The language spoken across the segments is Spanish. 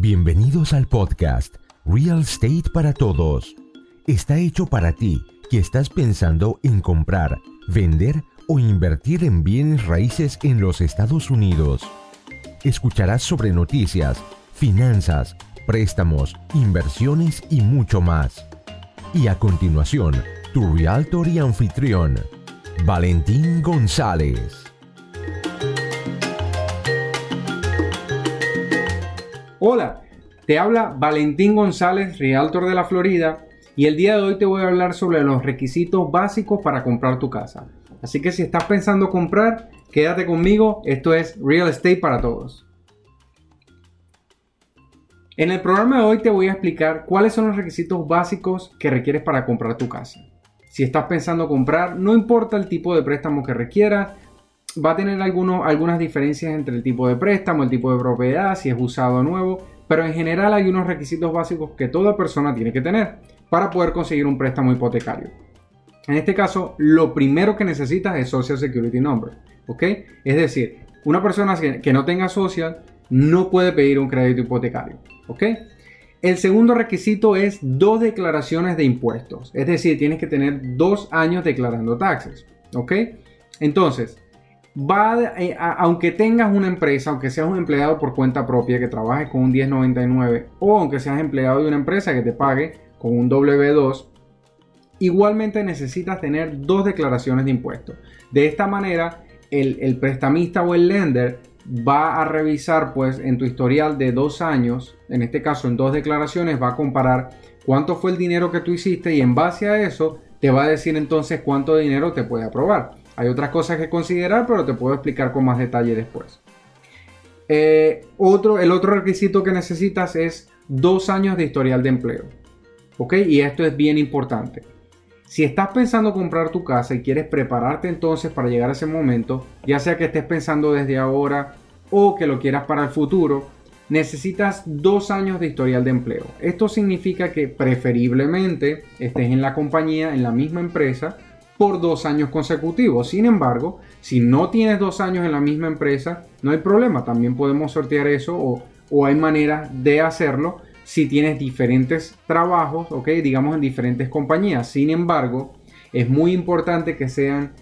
Bienvenidos al podcast Real Estate para Todos. Está hecho para ti que estás pensando en comprar, vender o invertir en bienes raíces en los Estados Unidos. Escucharás sobre noticias, finanzas, préstamos, inversiones y mucho más. Y a continuación, tu realtor y anfitrión, Valentín González. Hola, te habla Valentín González, Realtor de la Florida, y el día de hoy te voy a hablar sobre los requisitos básicos para comprar tu casa. Así que si estás pensando comprar, quédate conmigo, esto es Real Estate para Todos. En el programa de hoy te voy a explicar cuáles son los requisitos básicos que requieres para comprar tu casa. Si estás pensando comprar, no importa el tipo de préstamo que requieras, va a tener algunas diferencias entre el tipo de préstamo, el tipo de propiedad, si es usado nuevo, pero en general hay unos requisitos básicos que toda persona tiene que tener para poder conseguir un préstamo hipotecario. En este caso, lo primero que necesitas es Social Security Number. Es decir, una persona que no tenga social no puede pedir un crédito hipotecario. El segundo requisito es dos declaraciones de impuestos, es decir, tienes que tener dos años declarando taxes, ¿ok? Entonces, va, eh, aunque tengas una empresa, aunque seas un empleado por cuenta propia que trabaje con un 1099 o aunque seas empleado de una empresa que te pague con un W2, igualmente necesitas tener dos declaraciones de impuestos. De esta manera, el, el, prestamista o el lender va a revisar pues en tu historial de dos años, en este caso en dos declaraciones, va a comparar cuánto fue el dinero que tú hiciste y en base a eso te va a decir entonces cuánto dinero te puede aprobar. Hay otras cosas que considerar, pero te puedo explicar con más detalle después. Eh, otro, el otro requisito que necesitas es dos años de historial de empleo. ¿Ok? Y esto es bien importante. Si estás pensando comprar tu casa y quieres prepararte entonces para llegar a ese momento, ya sea que estés pensando desde ahora o que lo quieras para el futuro, necesitas dos años de historial de empleo. Esto significa que preferiblemente estés en la compañía, en la misma empresa, por dos años consecutivos. Sin embargo, si no tienes dos años en la misma empresa, no hay problema. También podemos sortear eso o, hay maneras de hacerlo si tienes diferentes trabajos, ok, digamos en diferentes compañías. Sin embargo, es muy importante que sean,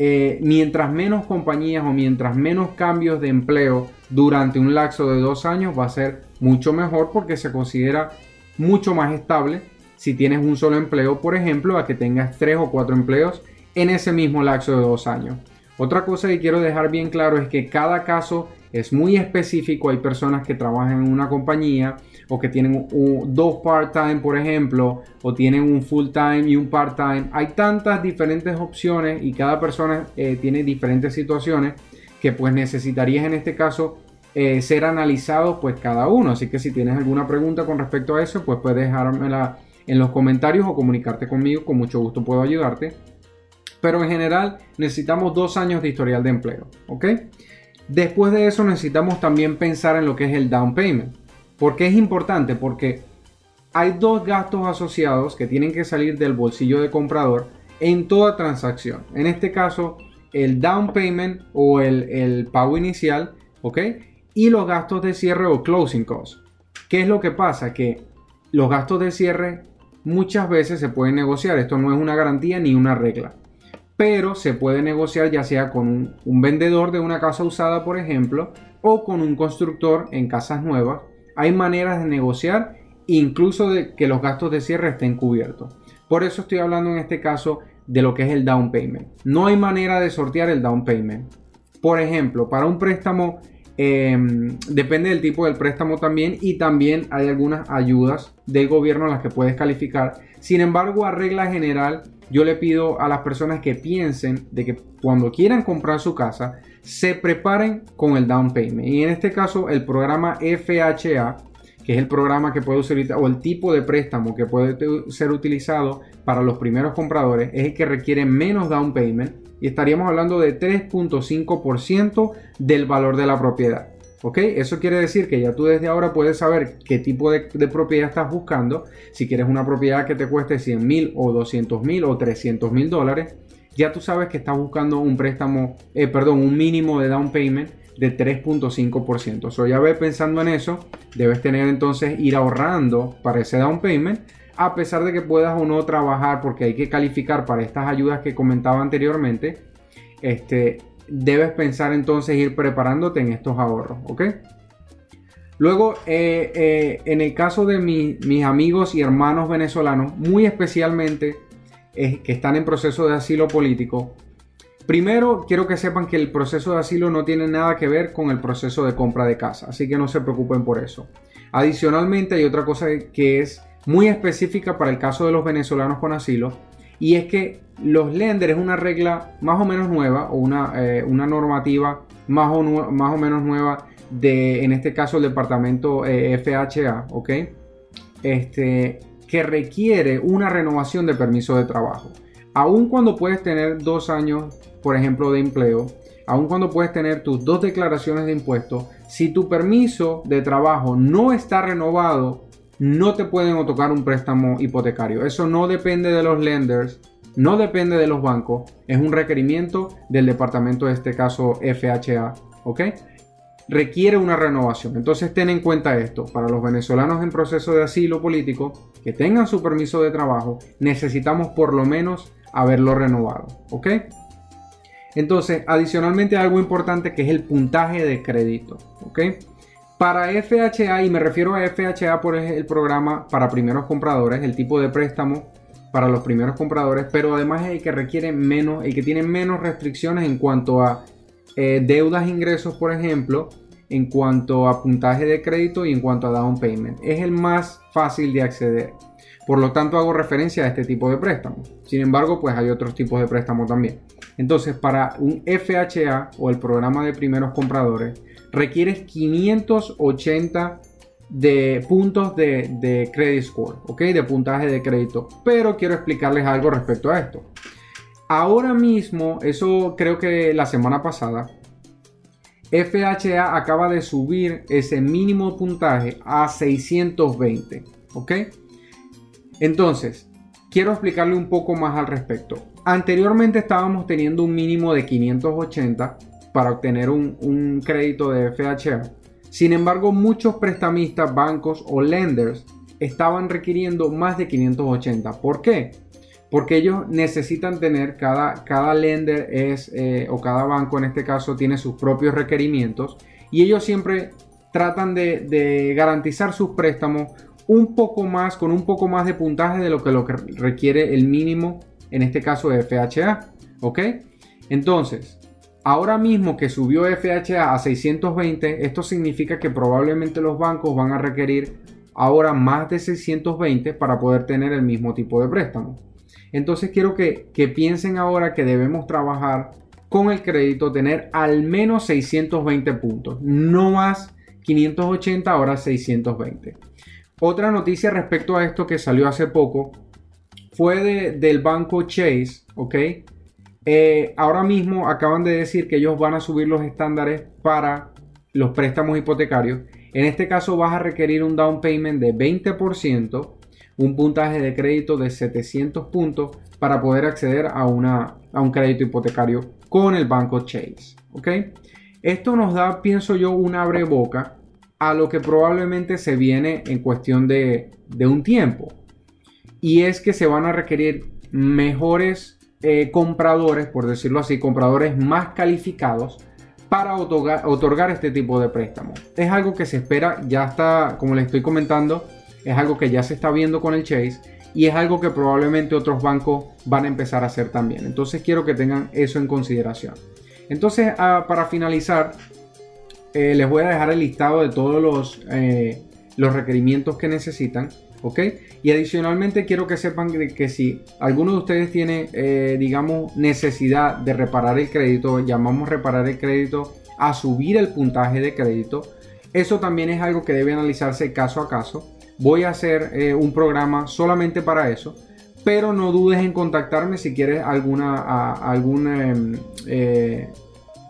eh, mientras menos compañías o mientras menos cambios de empleo durante un lapso de dos años, va a ser mucho mejor porque se considera mucho más estable si tienes un solo empleo, por ejemplo, a que tengas tres o cuatro empleos en ese mismo lapso de dos años. Otra cosa que quiero dejar bien claro es que cada caso es muy específico. Hay personas que trabajan en una compañía o que tienen dos part-time, por ejemplo, o tienen un full-time y un part-time. Hay tantas diferentes opciones y cada persona eh, tiene diferentes situaciones que pues necesitarías en este caso eh, ser analizados pues cada uno. Así que si tienes alguna pregunta con respecto a eso, pues puedes dejármela en los comentarios o comunicarte conmigo, con mucho gusto puedo ayudarte. Pero en general necesitamos dos años de historial de empleo, ¿ok? Después de eso necesitamos también pensar en lo que es el down payment. ¿Por qué es importante? Porque hay dos gastos asociados que tienen que salir del bolsillo del comprador en toda transacción. En este caso, el down payment o el, el pago inicial, ¿ok? Y los gastos de cierre o closing costs. ¿Qué es lo que pasa? Que los gastos de cierre muchas veces se pueden negociar. Esto no es una garantía ni una regla. Pero se puede negociar ya sea con un, vendedor de una casa usada, por ejemplo, o con un constructor en casas nuevas. Hay maneras de negociar incluso de que los gastos de cierre estén cubiertos. Por eso estoy hablando en este caso de lo que es el down payment. No hay manera de sortear el down payment. Por ejemplo, para un préstamo Em, depende del tipo del préstamo también y también hay algunas ayudas del gobierno a las que puedes calificar. Sin embargo, a regla general, yo le pido a las personas que piensen de que cuando quieran comprar su casa, se preparen con el down payment. Y en este caso, el programa FHA, que es el programa que puede o el tipo de préstamo que puede ser utilizado para los primeros compradores, es el que requiere menos down payment y estaríamos hablando de 3.5% del valor de la propiedad. ¿Ok? Eso quiere decir que ya tú desde ahora puedes saber qué tipo de, propiedad estás buscando. Si quieres una propiedad que te cueste 100 mil o 200 mil o 300 mil dólares, ya tú sabes que estás buscando un préstamo, eh, perdón, un mínimo de down payment de 3.5%. So ya ve pensando en eso, debes tener entonces ir ahorrando para ese down payment, a pesar de que puedas o no trabajar, porque hay que calificar para estas ayudas que comentaba anteriormente. Este, debes pensar entonces ir preparándote en estos ahorros, ¿ok? Luego, eh, eh, en el caso de mis amigos y hermanos venezolanos, muy especialmente que están en proceso de asilo político, primero quiero que sepan que el proceso de asilo no tiene nada que ver con el proceso de compra de casa, así que no se preocupen por eso. Adicionalmente, hay otra cosa que es muy específica para el caso de los venezolanos con asilo, y es que los lenders una regla más o menos nueva o una, una normativa más o, más o menos nueva de, en este caso, el departamento eh, FHA, ¿ok? Este, que requiere una renovación de permiso de trabajo. Aun cuando puedes tener dos años, por ejemplo, de empleo, aun cuando puedes tener tus dos declaraciones de impuestos, si tu permiso de trabajo no está renovado, no te pueden otorgar un préstamo hipotecario. Eso no depende de los lenders, no depende de los bancos, es un requerimiento del departamento, de este caso FHA, ¿ok? requiere una renovación. Entonces ten en cuenta esto, para los venezolanos en proceso de asilo político que tengan su permiso de trabajo, necesitamos por lo menos haberlo renovado, ¿ok? Entonces, adicionalmente algo importante que es el puntaje de crédito, ¿ok? Para FHA, y me refiero a FHA por el programa para primeros compradores, el tipo de préstamo para los primeros compradores, pero además es el que requiere menos, el que tiene menos restricciones en cuanto a eh, deudas, ingresos, por ejemplo, en cuanto a puntaje de crédito y en cuanto a down payment. Es el más fácil de acceder. Por lo tanto, hago referencia a este tipo de préstamo. Sin embargo, pues hay otros tipos de préstamo también. Entonces, para un FHA o el programa de primeros compradores, requieres 580 de puntos de, de credit score, ¿ok? De puntaje de crédito. Pero quiero explicarles algo respecto a esto. Ahora mismo, eso creo que la semana pasada, FHA acaba de subir ese mínimo puntaje a 620. ¿Ok? Entonces, quiero explicarle un poco más al respecto. Anteriormente estábamos teniendo un mínimo de 580 para obtener un, un crédito de FHA. Sin embargo, muchos prestamistas, bancos o lenders estaban requiriendo más de 580. ¿Por qué? Porque ellos necesitan tener, cada, cada lender es, eh, o cada banco en este caso tiene sus propios requerimientos y ellos siempre tratan de, garantizar sus préstamos un poco más, con un poco más de puntaje de lo que, lo que requiere el mínimo, en este caso de FHA, ¿ok? Entonces, ahora mismo que subió FHA a 620, esto significa que probablemente los bancos van a requerir ahora más de 620 para poder tener el mismo tipo de préstamo. Entonces quiero que, piensen ahora que debemos trabajar con el crédito, tener al menos 620 puntos, no más 580, ahora 620. Otra noticia respecto a esto que salió hace poco fue del banco Chase, ¿ok? Eh, ahora mismo acaban de decir que ellos van a subir los estándares para los préstamos hipotecarios. En este caso vas a requerir un down payment de 20% un puntaje de crédito de 700 puntos para poder acceder a, una, a un crédito hipotecario con el banco Chase. Esto nos da, pienso yo, un abre boca a lo que probablemente se viene en cuestión de, un tiempo. Y es que se van a requerir mejores eh, compradores, por decirlo así, compradores más calificados para otorgar, otorgar este tipo de préstamo. Es algo que se espera, ya está, como les estoy comentando, es algo que ya se está viendo con el Chase y es algo que probablemente otros bancos van a empezar a hacer también. Entonces quiero que tengan eso en consideración. Entonces, ah, para finalizar, eh, les voy a dejar el listado de todos los, eh, los requerimientos que necesitan. Y adicionalmente quiero que sepan que, si alguno de ustedes tiene, eh, digamos, necesidad de reparar el crédito, llamamos reparar el crédito a subir el puntaje de crédito, eso también es algo que debe analizarse caso a caso voy a hacer eh, un programa solamente para eso. Pero no dudes en contactarme si quieres alguna, em, eh,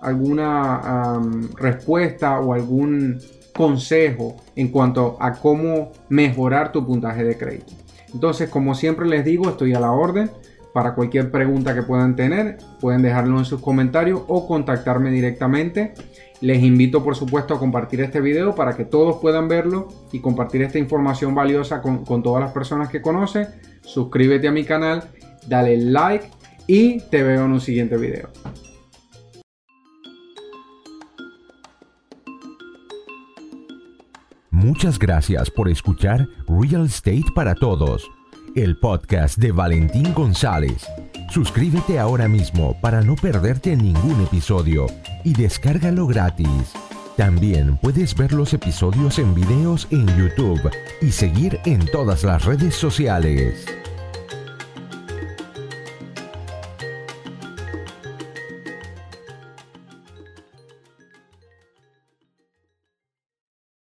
alguna respuesta o algún consejo en cuanto a cómo mejorar tu puntaje de crédito. Entonces, como siempre les digo, estoy a la orden. Para cualquier pregunta que puedan tener, pueden dejarlo en sus comentarios o contactarme directamente. Les invito por supuesto a compartir este video para que todos puedan verlo y compartir esta información valiosa con, todas las personas que conocen. Suscríbete a mi canal, dale like y te veo en un siguiente video. Muchas gracias por escuchar Real Estate para Todos, el podcast de Valentín González. Suscríbete ahora mismo para no perderte ningún episodio y descárgalo gratis. También puedes ver los episodios en videos en YouTube y seguir en todas las redes sociales.